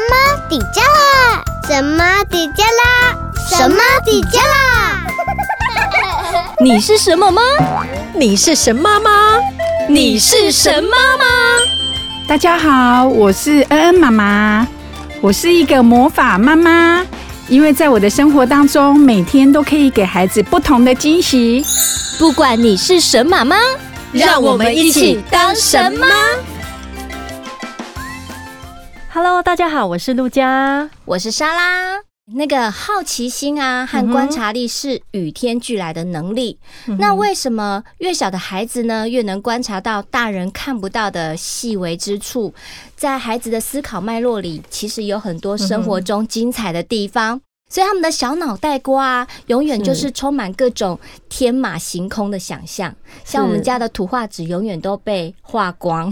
么底加啦？什么底加啦？什么底加啦？你是什么吗？你是神妈吗？你是神妈吗？大家好，我是恩恩妈妈，我是一个魔法妈妈，因为在我的生活当中，每天都可以给孩子不同的惊喜。不管你是神妈妈，让我们一起当神妈。Hello，大家好，我是陆佳，我是莎拉。那个好奇心啊和观察力是与天俱来的能力。嗯、那为什么越小的孩子呢，越能观察到大人看不到的细微之处？在孩子的思考脉络里，其实有很多生活中精彩的地方。嗯所以他们的小脑袋瓜啊，永远就是充满各种天马行空的想象。像我们家的图画纸永远都被画光。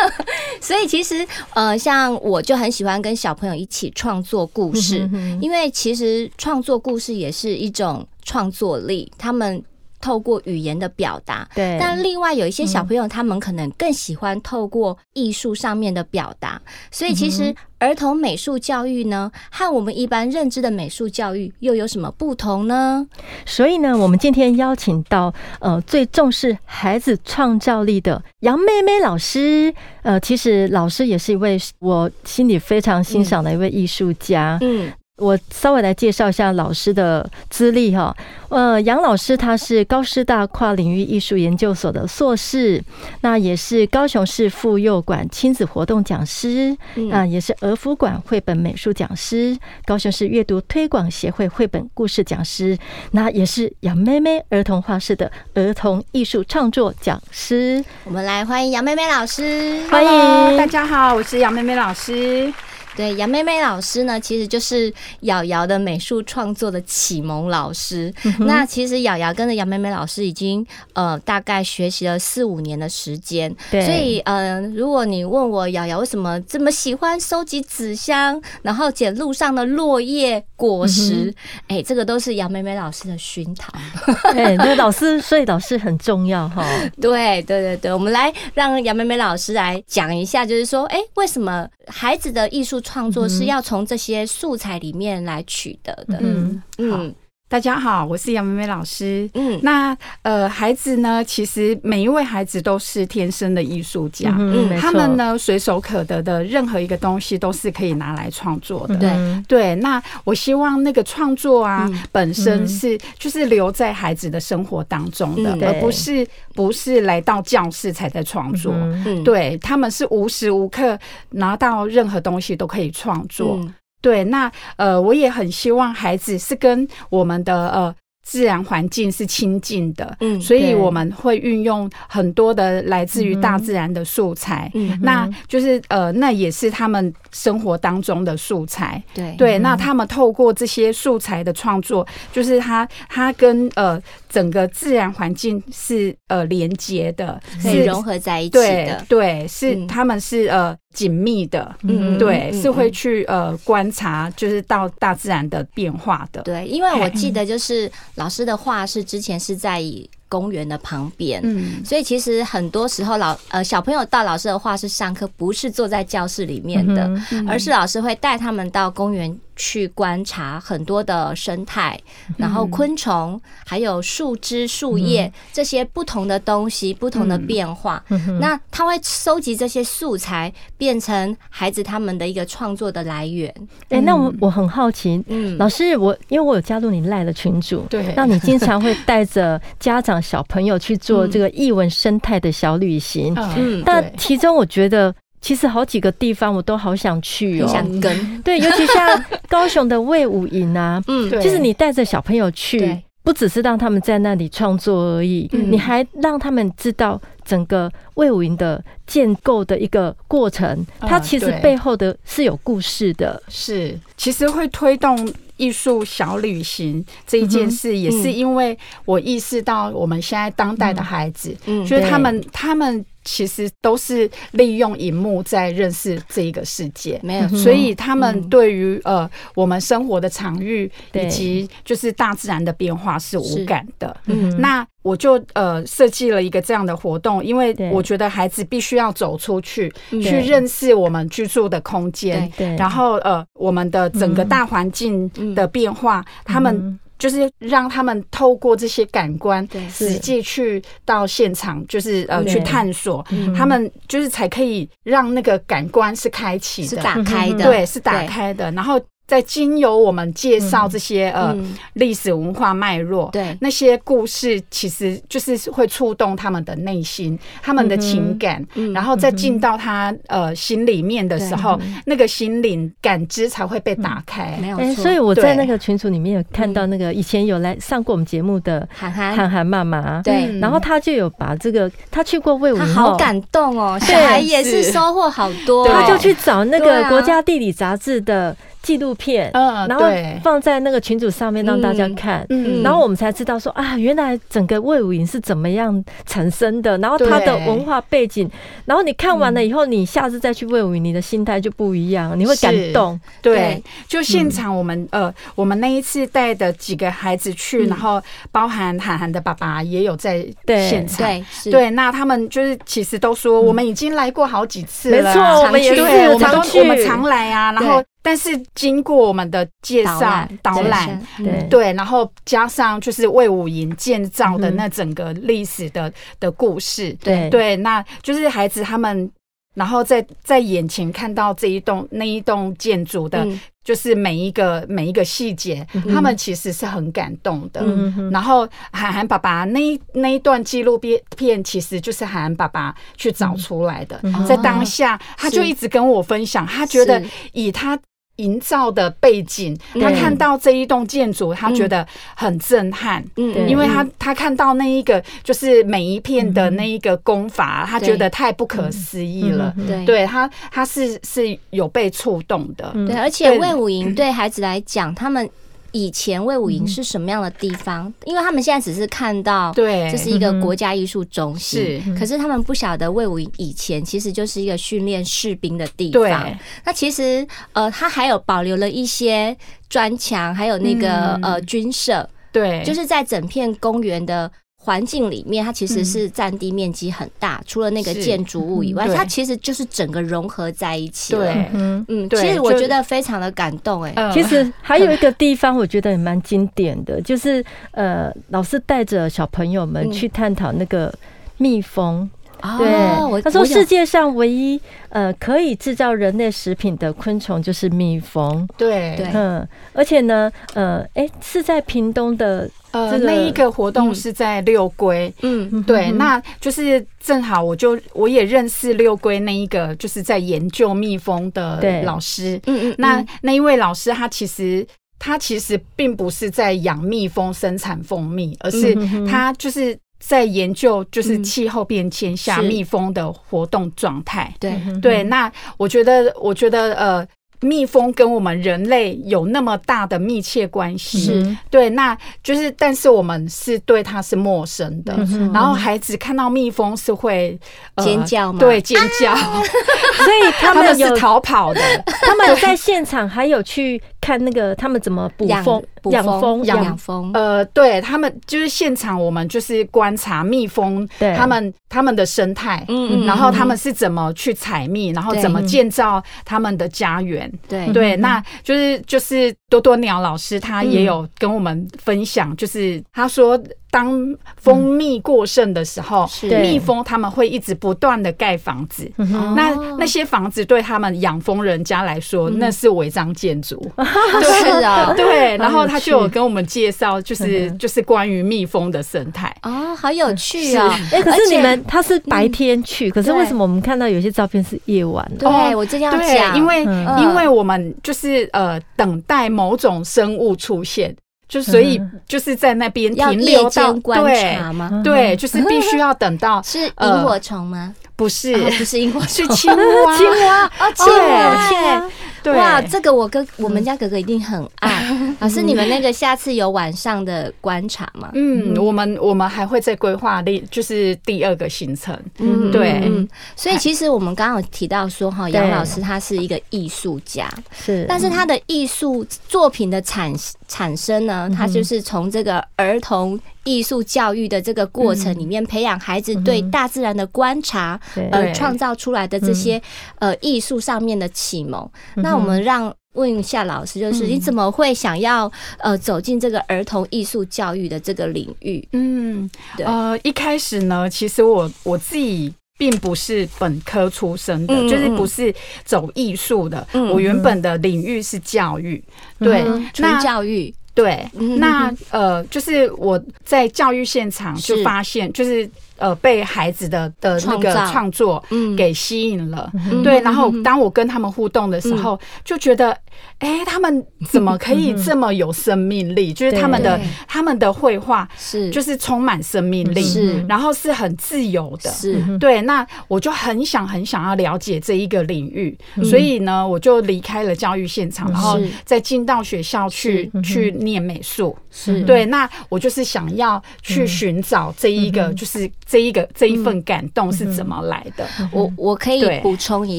所以其实呃，像我就很喜欢跟小朋友一起创作故事，因为其实创作故事也是一种创作力。他们。透过语言的表达，对，但另外有一些小朋友，他们可能更喜欢透过艺术上面的表达。所以，其实儿童美术教育呢，和我们一般认知的美术教育又有什么不同呢？所以呢，我们今天邀请到呃最重视孩子创造力的杨妹妹老师。呃，其实老师也是一位我心里非常欣赏的一位艺术家。嗯。嗯我稍微来介绍一下老师的资历哈，呃，杨老师他是高师大跨领域艺术研究所的硕士，那也是高雄市妇幼馆亲子活动讲师，啊，也是儿福馆绘本美术讲师，高雄市阅读推广协会绘本故事讲师，那也是杨妹妹儿童画室的儿童艺术创作讲师。我们来欢迎杨妹妹老师，欢迎大家好，我是杨妹妹老师。对，杨妹妹老师呢，其实就是瑶瑶的美术创作的启蒙老师。嗯、那其实瑶瑶跟着杨妹妹老师已经呃大概学习了四五年的时间。对，所以呃，如果你问我瑶瑶为什么这么喜欢收集纸箱，然后捡路上的落叶果实，哎、嗯欸，这个都是杨妹妹老师的熏陶。哎，那老师，所以老师很重要哈。对对对对，我们来让杨妹妹老师来讲一下，就是说，哎、欸，为什么孩子的艺术创作是要从这些素材里面来取得的。嗯嗯。大家好，我是杨妹妹老师。嗯，那呃，孩子呢，其实每一位孩子都是天生的艺术家。嗯，他们呢，随手可得的任何一个东西都是可以拿来创作的。对对，那我希望那个创作啊，本身是就是留在孩子的生活当中的，而不是不是来到教室才在创作。嗯，对，他们是无时无刻拿到任何东西都可以创作。对，那呃，我也很希望孩子是跟我们的呃自然环境是亲近的，嗯，所以我们会运用很多的来自于大自然的素材，嗯，那就是呃，那也是他们生活当中的素材，对。对，那他们透过这些素材的创作，就是他他跟呃整个自然环境是呃连接的，是融合在一起的，对，对，是他们是呃。紧密的，嗯，对，是会去呃观察，就是到大自然的变化的。对，因为我记得就是老师的画室之前是在公园的旁边，嗯，所以其实很多时候老呃小朋友到老师的画室上课，不是坐在教室里面的，而是老师会带他们到公园。去观察很多的生态，然后昆虫，还有树枝、树叶这些不同的东西，不同的变化。那他会收集这些素材，变成孩子他们的一个创作的来源。哎，那我我很好奇，嗯，老师，我因为我有加入你赖的群组，对，那你经常会带着家长、小朋友去做这个艺文生态的小旅行，嗯，但其中我觉得。其实好几个地方我都好想去哦，想跟。对，尤其像高雄的魏武营啊，嗯，就是你带着小朋友去，不只是让他们在那里创作而已，你还让他们知道整个魏武营的建构的一个过程，它其实背后的是有故事的。是，其实会推动艺术小旅行这一件事，也是因为我意识到我们现在当代的孩子，嗯，就是他们他们。其实都是利用荧幕在认识这一个世界，没有，所以他们对于呃我们生活的场域以及就是大自然的变化是无感的。嗯，那我就呃设计了一个这样的活动，因为我觉得孩子必须要走出去，去认识我们居住的空间，然后呃我们的整个大环境的变化，他们。就是让他们透过这些感官，实际去到现场，就是呃去探索，他们就是才可以让那个感官是开启的，是打开的，对，是打开的，然后。在经由我们介绍这些呃历史文化脉络，对。那些故事，其实就是会触动他们的内心，他们的情感，然后再进到他呃心里面的时候，那个心灵感知才会被打开。没有错。所以我在那个群组里面有看到那个以前有来上过我们节目的涵涵涵涵妈妈，对，然后他就有把这个他去过魏武他，好感动哦，小孩也是收获好多，他就去找那个国家地理杂志的。纪录片，嗯，然后放在那个群组上面让大家看，嗯，然后我们才知道说啊，原来整个魏武营是怎么样产生的，然后它的文化背景，然后你看完了以后，你下次再去魏武营，你的心态就不一样，你会感动。对，就现场我们呃，我们那一次带的几个孩子去，然后包含涵涵的爸爸也有在现场，对，对，那他们就是其实都说我们已经来过好几次了，没错，我们也是，我们都我们常来啊，然后。但是经过我们的介绍导览，对。对，然后加上就是魏武营建造的那整个历史的的故事，对。对，那就是孩子他们，然后在在眼前看到这一栋那一栋建筑的，就是每一个每一个细节，他们其实是很感动的。然后涵涵爸爸那一那一段纪录片片，其实就是涵涵爸爸去找出来的，在当下他就一直跟我分享，他觉得以他。营造的背景，他看到这一栋建筑，他觉得很震撼。嗯，因为他他看到那一个就是每一片的那一个功法，他觉得太不可思议了。对，对他他是是有被触动的。对，而且魏武营对孩子来讲，他们。以前魏武营是什么样的地方？嗯、因为他们现在只是看到，对，这是一个国家艺术中心，是，可是他们不晓得魏武营以前其实就是一个训练士兵的地方。对，那其实呃，它还有保留了一些砖墙，还有那个、嗯、呃军舍，对，就是在整片公园的。环境里面，它其实是占地面积很大，嗯、除了那个建筑物以外，它其实就是整个融合在一起了。对，嗯，其实我觉得非常的感动哎。其实还有一个地方，我觉得也蛮经典的，就是呃，老师带着小朋友们去探讨那个蜜蜂。对，他说世界上唯一呃可以制造人类食品的昆虫就是蜜蜂。对，嗯，而且呢，呃，哎，是在屏东的呃那一个活动是在六龟，嗯，对，那就是正好我就我也认识六龟那一个就是在研究蜜蜂的老师，嗯嗯，那那一位老师他其实他其实并不是在养蜜蜂生产蜂蜜，而是他就是。在研究就是气候变迁下蜜蜂的活动状态。对对，那我觉得，我觉得呃。蜜蜂跟我们人类有那么大的密切关系，是对，那就是，但是我们是对它是陌生的。然后孩子看到蜜蜂是会尖叫吗？对，尖叫。所以他们是逃跑的。他们在现场还有去看那个他们怎么捕蜂、养蜂、养蜂。呃，对他们就是现场，我们就是观察蜜蜂，他们他们的生态，嗯，然后他们是怎么去采蜜，然后怎么建造他们的家园。对对，那就是就是多多鸟老师，他也有跟我们分享，就是他说。当蜂蜜过剩的时候，蜜蜂他们会一直不断的盖房子。那那些房子对他们养蜂人家来说，那是违章建筑。对啊，对。然后他就有跟我们介绍，就是就是关于蜜蜂的生态。哦，好有趣啊！哎，可是你们他是白天去，可是为什么我们看到有些照片是夜晚？对，我这样讲，因为因为我们就是呃等待某种生物出现。就所以就是在那边停留到观察吗？对，就是必须要等到 是萤火虫吗？不是，不是萤火虫，是青蛙，青蛙，青蛙，对，哇，好，这个我哥我们家哥哥一定很爱。老师，你们那个下次有晚上的观察吗？嗯，我们我们还会再规划另就是第二个行程。嗯，对。嗯，所以其实我们刚刚有提到说哈，杨老师他是一个艺术家，是，但是他的艺术作品的产产生呢，他就是从这个儿童艺术教育的这个过程里面，培养孩子对大自然的观察，而创造出来的这些呃艺术上面的启蒙。那我们让。问一下老师，就是你怎么会想要呃走进这个儿童艺术教育的这个领域？嗯，对，呃，一开始呢，其实我我自己并不是本科出身的，嗯、就是不是走艺术的、嗯。我原本的领域是教育，嗯、对，纯教育，对，那呃，就是我在教育现场就发现，就是。呃，被孩子的的那个创作给吸引了，对。然后当我跟他们互动的时候，就觉得，哎，他们怎么可以这么有生命力？就是他们的他们的绘画是。就是充满生命力，是，然后是很自由的，是。对。那我就很想很想要了解这一个领域，所以呢，我就离开了教育现场，然后再进到学校去去念美术，是。对。那我就是想要去寻找这一个，就是。这一个这一份感动是怎么来的？嗯、我我可以补充一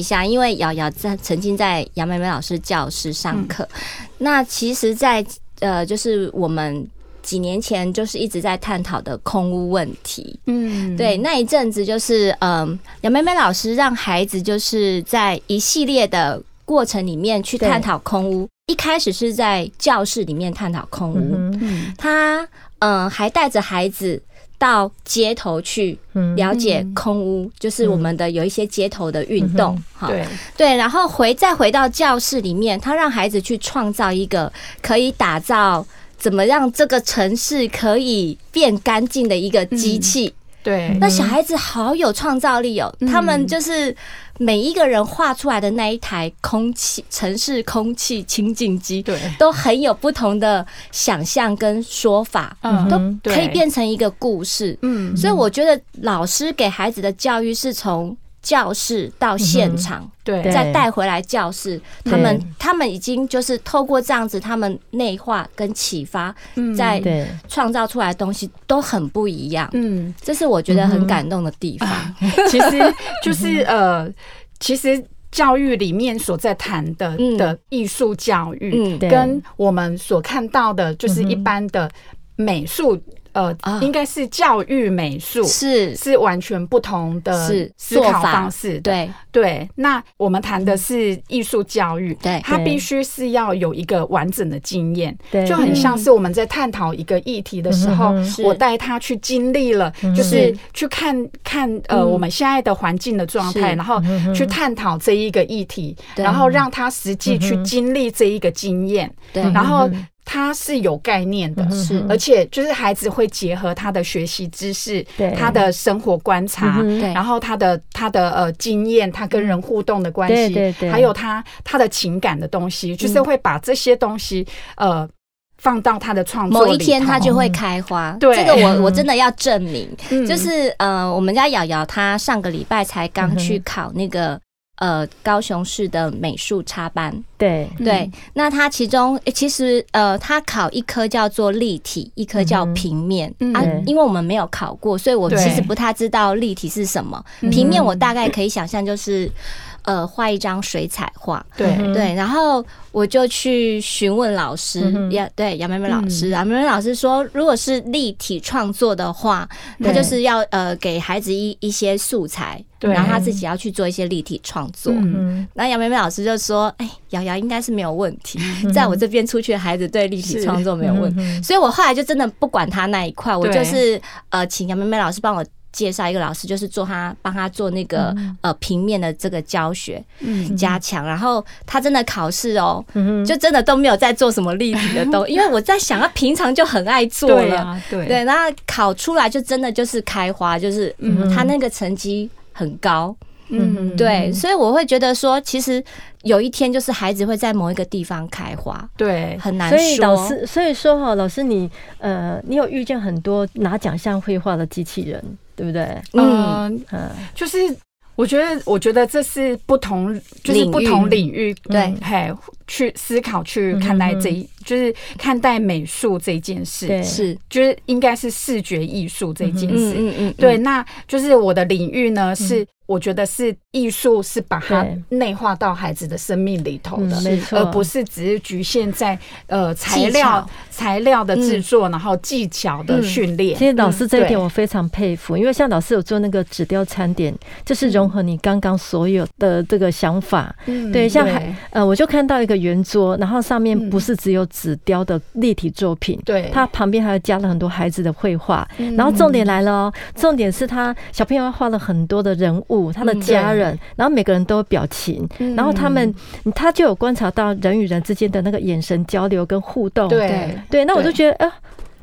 下，因为瑶瑶在曾经在杨梅梅老师教室上课、嗯。那其实在，在呃，就是我们几年前就是一直在探讨的空屋问题。嗯，对，那一阵子就是嗯，杨梅梅老师让孩子就是在一系列的过程里面去探讨空屋。一开始是在教室里面探讨空屋，嗯、他嗯还带着孩子。到街头去了解空屋，就是我们的有一些街头的运动，哈，对。对，然后回再回到教室里面，他让孩子去创造一个可以打造怎么让这个城市可以变干净的一个机器。对，那小孩子好有创造力哦，他们就是。每一个人画出来的那一台空气城市空气清净机，对，都很有不同的想象跟说法，嗯，都可以变成一个故事，嗯，所以我觉得老师给孩子的教育是从教室到现场，对，再带回来教室，他们他们已经就是透过这样子，他们内化跟启发，在创造出来的东西都很不一样，嗯，这是我觉得很感动的地方。其实就是呃。其实教育里面所在谈的的艺术教育，跟我们所看到的，就是一般的美术。呃，应该是教育美术是。是完全不同的思考方式。对。对，那我们谈的是艺术教育，对，它必须是要有一个完整的经验，对，就很像是我们在探讨一个议题的时候，我带他去经历了，就是去看看呃我们现在的环境的状态，然后去探讨这一个议题，然后让他实际去经历这一个经验，对，然后。他是有概念的，是，而且就是孩子会结合他的学习知识，对，他的生活观察，对，然后他的他的呃经验，他跟人互动的关系，对对对，还有他他的情感的东西，就是会把这些东西呃放到他的创作里。某一天他就会开花，对，这个我我真的要证明，就是呃，我们家瑶瑶她上个礼拜才刚去考那个。呃，高雄市的美术插班，对。对，那他其中、欸、其实呃，他考一科叫做立体，一科叫平面、嗯、啊，因为我们没有考过，所以我其实不太知道立体是什么，平面我大概可以想象就是。呃，画一张水彩画，对。对，然后我就去询问老师，杨、嗯、对杨梅梅老师，杨梅梅老师说，如果是立体创作的话，他就是要呃给孩子一一些素材，然后他自己要去做一些立体创作。嗯，那杨梅梅老师就说，哎，瑶瑶应该是没有问题，在我这边出去的孩子对立体创作没有问题，所以我后来就真的不管他那一块，我就是呃请杨梅梅老师帮我。介绍一个老师，就是做他帮他做那个呃平面的这个教学，加强。然后他真的考试哦，就真的都没有在做什么立体的东西，因为我在想他平常就很爱做了，对对。然后考出来就真的就是开花，就是他那个成绩很高，嗯，对。所以我会觉得说，其实有一天就是孩子会在某一个地方开花，对，很难说。所以老师，所以说哈，老师你呃，你有遇见很多拿奖项绘画的机器人？对不对？嗯嗯，就是我觉得，我觉得这是不同，就是不同领域，对，嘿，去思考去看待这一，就是看待美术这件事，对，是。就是应该是视觉艺术这件事，嗯嗯，对，那就是我的领域呢是。我觉得是艺术是把它内化到孩子的生命里头的，没错，而不是只是局限在呃材料材料的制作，然后技巧的训练。其实老师这一点我非常佩服，因为像老师有做那个纸雕餐点，就是融合你刚刚所有的这个想法。对，像呃，我就看到一个圆桌，然后上面不是只有纸雕的立体作品，对，它旁边还加了很多孩子的绘画。然后重点来了哦，重点是他小朋友画了很多的人物。他的家人，然后每个人都有表情，然后他们他就有观察到人与人之间的那个眼神交流跟互动。对对，那我就觉得，呃，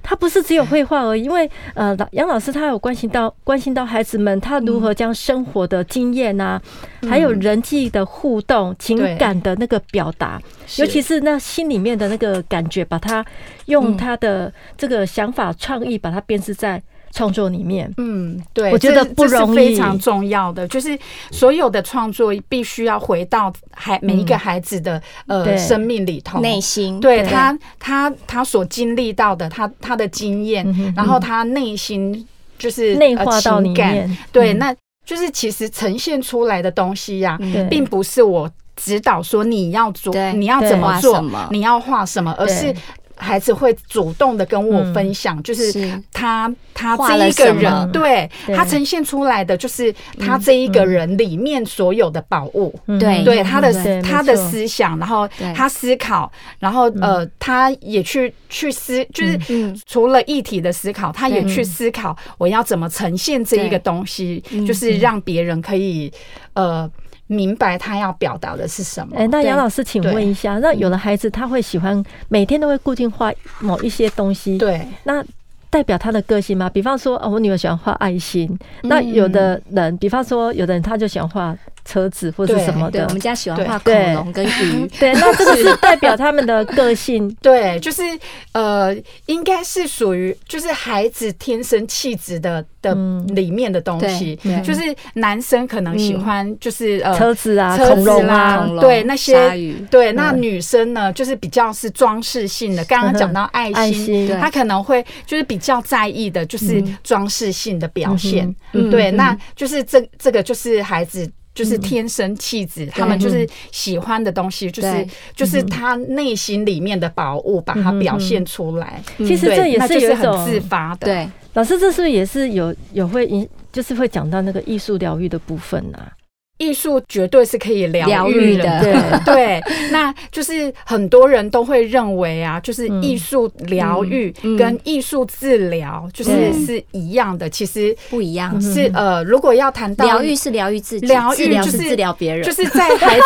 他不是只有绘画而已，因为呃，杨老师他有关心到关心到孩子们他如何将生活的经验啊，还有人际的互动、情感的那个表达，尤其是那心里面的那个感觉，把它用他的这个想法、创意把它编织在。创作里面，嗯，对，我觉得不容易，非常重要的就是所有的创作必须要回到孩每一个孩子的呃生命里头，内心，对他他他所经历到的，他他的经验，然后他内心就是内化到里面，对，那就是其实呈现出来的东西呀，并不是我指导说你要做，你要怎么做，你要画什么，而是。孩子会主动的跟我分享，就是他他这一个人，对他呈现出来的就是他这一个人里面所有的宝物，对对他的他的思想，然后他思考，然后呃，他也去去思，就是除了议题的思考，他也去思考我要怎么呈现这一个东西，就是让别人可以呃。明白他要表达的是什么？哎，那杨老师，请问一下，那有的孩子他会喜欢每天都会固定画某一些东西，对，那代表他的个性吗？比方说，哦，我女儿喜欢画爱心，那有的人，比方说，有的人他就喜欢画。车子或者什么的，我们家喜欢画恐龙跟鱼。对，那这个是代表他们的个性。对，就是呃，应该是属于就是孩子天生气质的的里面的东西。就是男生可能喜欢就是呃车子啊、恐龙啊，对那些。对，那女生呢，就是比较是装饰性的。刚刚讲到爱心，他可能会就是比较在意的，就是装饰性的表现。对，那就是这这个就是孩子。就是天生气质，他们就是喜欢的东西，就是就是他内心里面的宝物，把它表现出来。其实这也是有一种自发的。对，老师，这是不是也是有有会影，就是会讲到那个艺术疗愈的部分呢？艺术绝对是可以疗愈的，对 对，那就是很多人都会认为啊，就是艺术疗愈跟艺术治疗就是是一样的，其实不一样。是呃，如果要谈到疗愈是疗愈自己，疗愈就是治疗别人，就是在孩子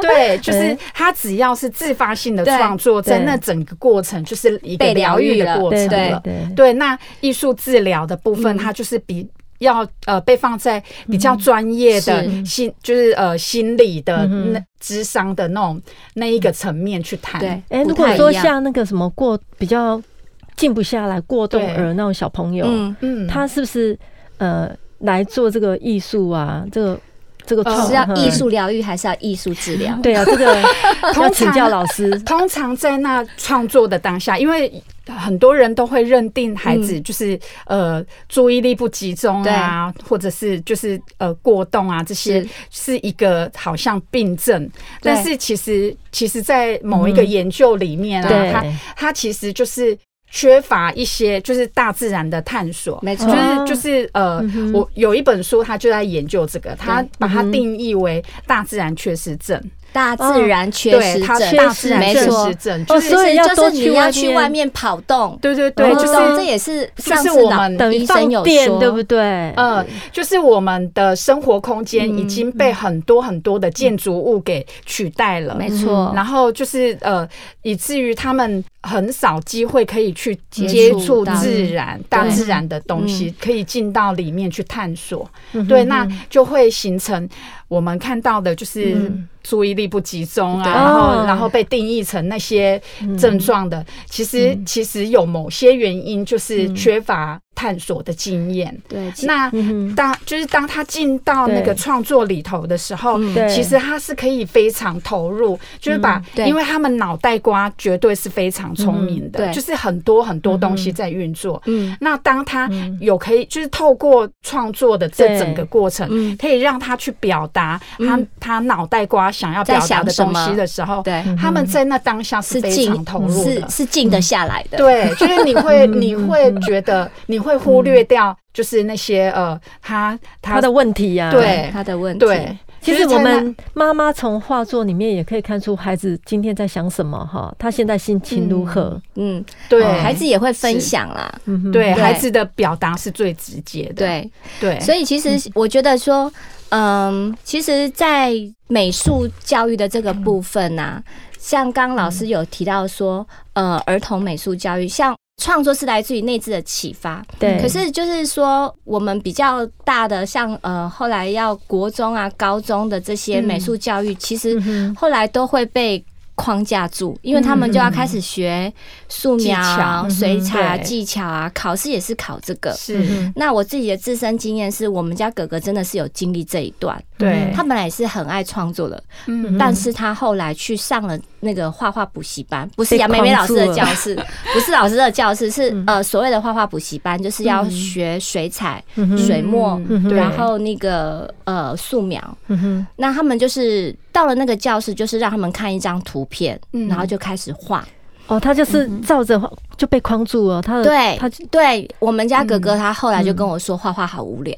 对，就是他只要是自发性的创作，在那整个过程就是一个疗愈的过程了。对，那艺术治疗的部分，它就是比。要呃被放在比较专业的心，就是呃心理的那智商的那种那一个层面去谈。对，哎，如果说像那个什么过比较静不下来过动儿那种小朋友，嗯。嗯，他是不是呃来做这个艺术啊？这个这个是要艺术疗愈还是要艺术治疗？对啊，这个 要请教老师。通常在那创作的当下，因为。很多人都会认定孩子就是呃注意力不集中啊，或者是就是呃过动啊，这些是一个好像病症。但是其实其实，在某一个研究里面啊，他他其实就是缺乏一些就是大自然的探索。没错，就是就是呃，我有一本书，他就在研究这个，他把它定义为大自然缺失症。大自然缺失症，大自然缺失症，就是就是你要去外面跑动，对对对，就是这也是上次我们的医生有说，对不对？嗯，就是我们的生活空间已经被很多很多的建筑物给取代了，没错。然后就是呃，以至于他们很少机会可以去接触自然、大自然的东西，可以进到里面去探索。对，那就会形成。我们看到的就是注意力不集中啊，然后然后被定义成那些症状的，其实其实有某些原因就是缺乏探索的经验。对，那当就是当他进到那个创作里头的时候，其实他是可以非常投入，就是把，因为他们脑袋瓜绝对是非常聪明的，就是很多很多东西在运作。嗯，那当他有可以，就是透过创作的这整个过程，可以让他去表达他他脑袋瓜想要表达的东西的时候，对，他们在那当下是非常投入的，是是静得下来的。对，就是你会 你会觉得你会忽略掉，就是那些呃，他他的问题呀，对。他的问题。对，其实我们妈妈从画作里面也可以看出孩子今天在想什么哈，他现在心情如何？嗯，对，孩子也会分享啦。对，孩子的表达是最直接的。对。对，所以其实我觉得说，嗯，其实，在美术教育的这个部分呢。像刚刚老师有提到说，呃，儿童美术教育，像创作是来自于内置的启发，对。可是就是说，我们比较大的，像呃，后来要国中啊、高中的这些美术教育，其实后来都会被。框架住，因为他们就要开始学素描、水彩技巧啊，考试也是考这个。是，那我自己的自身经验是，我们家哥哥真的是有经历这一段。对，他本来也是很爱创作的，嗯，但是他后来去上了那个画画补习班，不是杨梅梅老师的教室，不是老师的教室，是呃所谓的画画补习班，就是要学水彩、水墨，然后那个呃素描。那他们就是到了那个教室，就是让他们看一张图片，然后就开始画。哦，他就是照着画就被框住了。他对，他对我们家哥哥，他后来就跟我说，画画好无聊，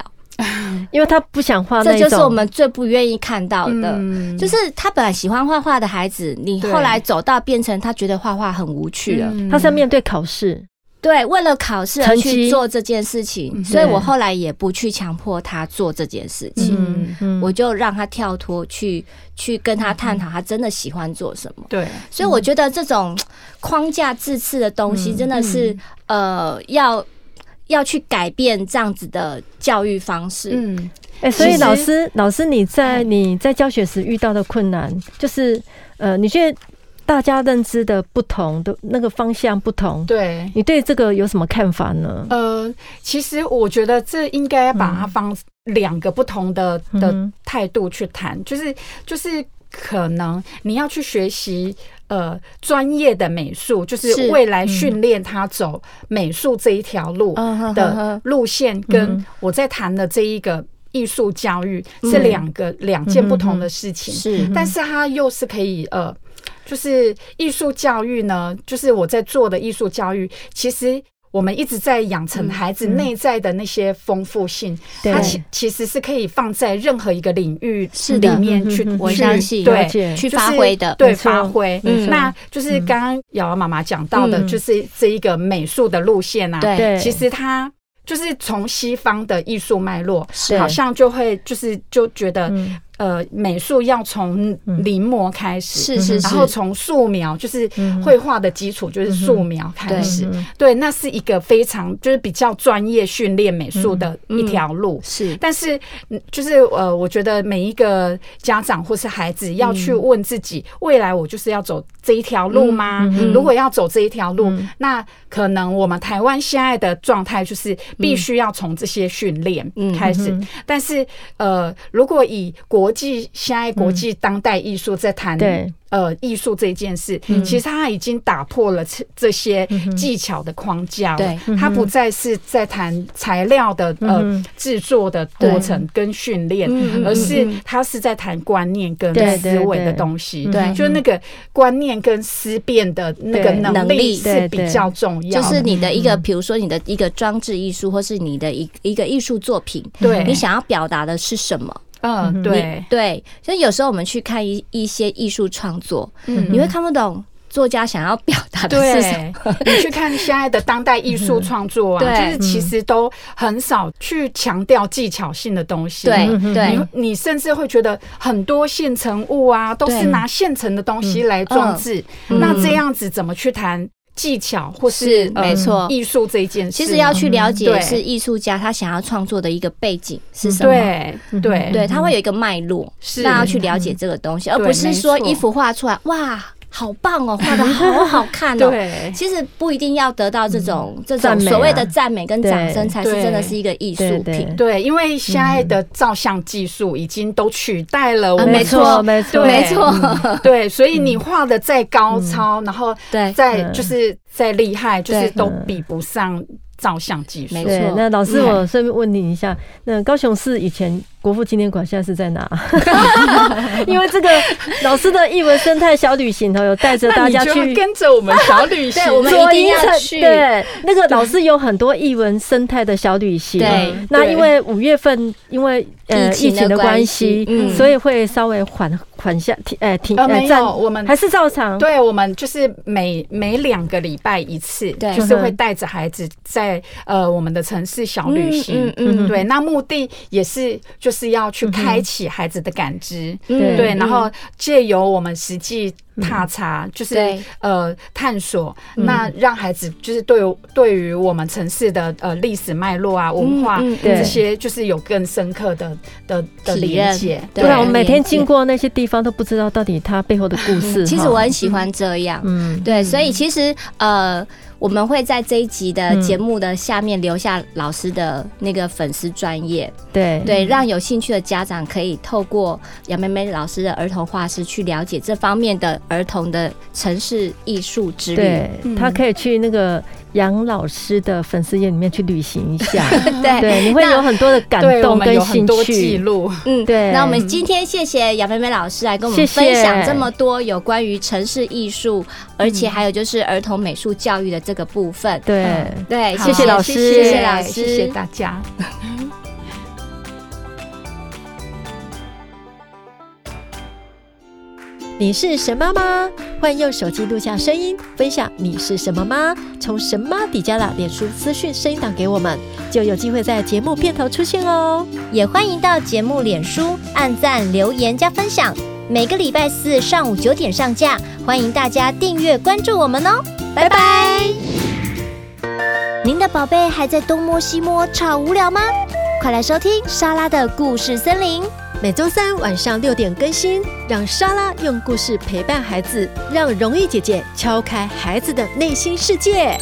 因为他不想画。这就是我们最不愿意看到的，就是他本来喜欢画画的孩子，你后来走到变成他觉得画画很无趣了。他是要面对考试。对，为了考试而去做这件事情，所以我后来也不去强迫他做这件事情，我就让他跳脱去去跟他探讨他真的喜欢做什么。对，所以我觉得这种框架自次的东西真的是呃要要去改变这样子的教育方式。嗯，哎，所以老师老师你在你在教学时遇到的困难就是呃，你觉得？大家认知的不同的那个方向不同，对，你对这个有什么看法呢？呃，其实我觉得这应该要把它放两个不同的的态度去谈，就是就是可能你要去学习呃专业的美术，就是未来训练他走美术这一条路的路线，跟我在谈的这一个艺术教育是两个两件不同的事情，是，但是它又是可以呃。就是艺术教育呢，就是我在做的艺术教育，其实我们一直在养成孩子内在的那些丰富性，它其其实是可以放在任何一个领域里面去，我相信对去发挥的，对发挥。那就是刚刚瑶瑶妈妈讲到的，就是这一个美术的路线啊，对，其实它就是从西方的艺术脉络，好像就会就是就觉得。呃，美术要从临摹开始，是是，然后从素描，就是绘画的基础就是素描开始，对，那是一个非常就是比较专业训练美术的一条路，是。但是，就是呃，我觉得每一个家长或是孩子要去问自己，未来我就是要走这一条路吗？如果要走这一条路，那可能我们台湾现在的状态就是必须要从这些训练开始。但是，呃，如果以国国际现在国际当代艺术在谈呃艺术这件事，其实它已经打破了这这些技巧的框架了。他不再是在谈材料的呃制作的过程跟训练，而是它是在谈观念跟思维的东西。对，就那个观念跟思辨的那个能力是比较重要。就是你的一个，比如说你的一个装置艺术，或是你的一一个艺术作品，对，你想要表达的是什么？嗯，对。对，所以有时候我们去看一一些艺术创作，嗯，你会看不懂作家想要表达的是什么。你去看现在的当代艺术创作啊，就是其实都很少去强调技巧性的东西。对对，你你甚至会觉得很多现成物啊，都是拿现成的东西来装置。那这样子怎么去谈？技巧或是没错，艺术这一件事，其实要去了解是艺术家他想要创作的一个背景是什么？对对。对，他会有一个脉络，是。那要去了解这个东西，而不是说一幅画出来，哇，好好棒哦，画的好好看哦。对，其实不一定要得到这种这种所谓的赞美跟掌声，才是真的是一个艺术品。对，因为现在的照相技术已经都取代了我们，没错，没错，没错，对，所以你画的再高超，然后对，再就是再厉害，就是都比不上。照相技术，没错。那老师，我顺便问你一下，那高雄市以前国父纪念馆现在是在哪？因为这个老师的艺文生态小旅行，他有带着大家去跟着我们小旅行，对，我们一定要去。对，那个老师有很多艺文生态的小旅行。对，那因为五月份因为呃疫情的关系，所以会稍微缓缓下停，呃停呃没有，我们还是照常。对，我们就是每每两个礼拜一次，就是会带着孩子在呃我们的城市小旅行。嗯，对，那目的也是就是要。去开启孩子的感知，嗯、对，然后借由我们实际踏查，嗯、就是呃探索，嗯、那让孩子就是对对于我们城市的呃历史脉络啊、文化这些，就是有更深刻的的的理解。对。啊，我们每天经过那些地方都不知道到底它背后的故事。其实我很喜欢这样，嗯，对，所以其实呃。我们会在这一集的节目的下面留下老师的那个粉丝专业，对对，让有兴趣的家长可以透过杨梅梅老师的儿童画室去了解这方面的儿童的城市艺术之旅。对，他可以去那个。杨老师的粉丝页里面去旅行一下，对。对，你会有很多的感动跟兴趣。记录。嗯，对。那我们今天谢谢杨梅梅老师来跟我们分享这么多有关于城市艺术，而且还有就是儿童美术教育的这个部分。对。对，谢谢老师，谢谢老师，谢谢大家。你是神妈吗？欢迎用手机录下声音，分享你是什么吗？从神妈底加了脸书私讯声音档给我们，就有机会在节目片头出现哦。也欢迎到节目脸书按赞、留言加分享。每个礼拜四上午九点上架，欢迎大家订阅关注我们哦。拜拜。您的宝贝还在东摸西摸，超无聊吗？快来收听莎拉的故事森林。每周三晚上六点更新，让莎拉用故事陪伴孩子，让荣誉姐姐敲开孩子的内心世界。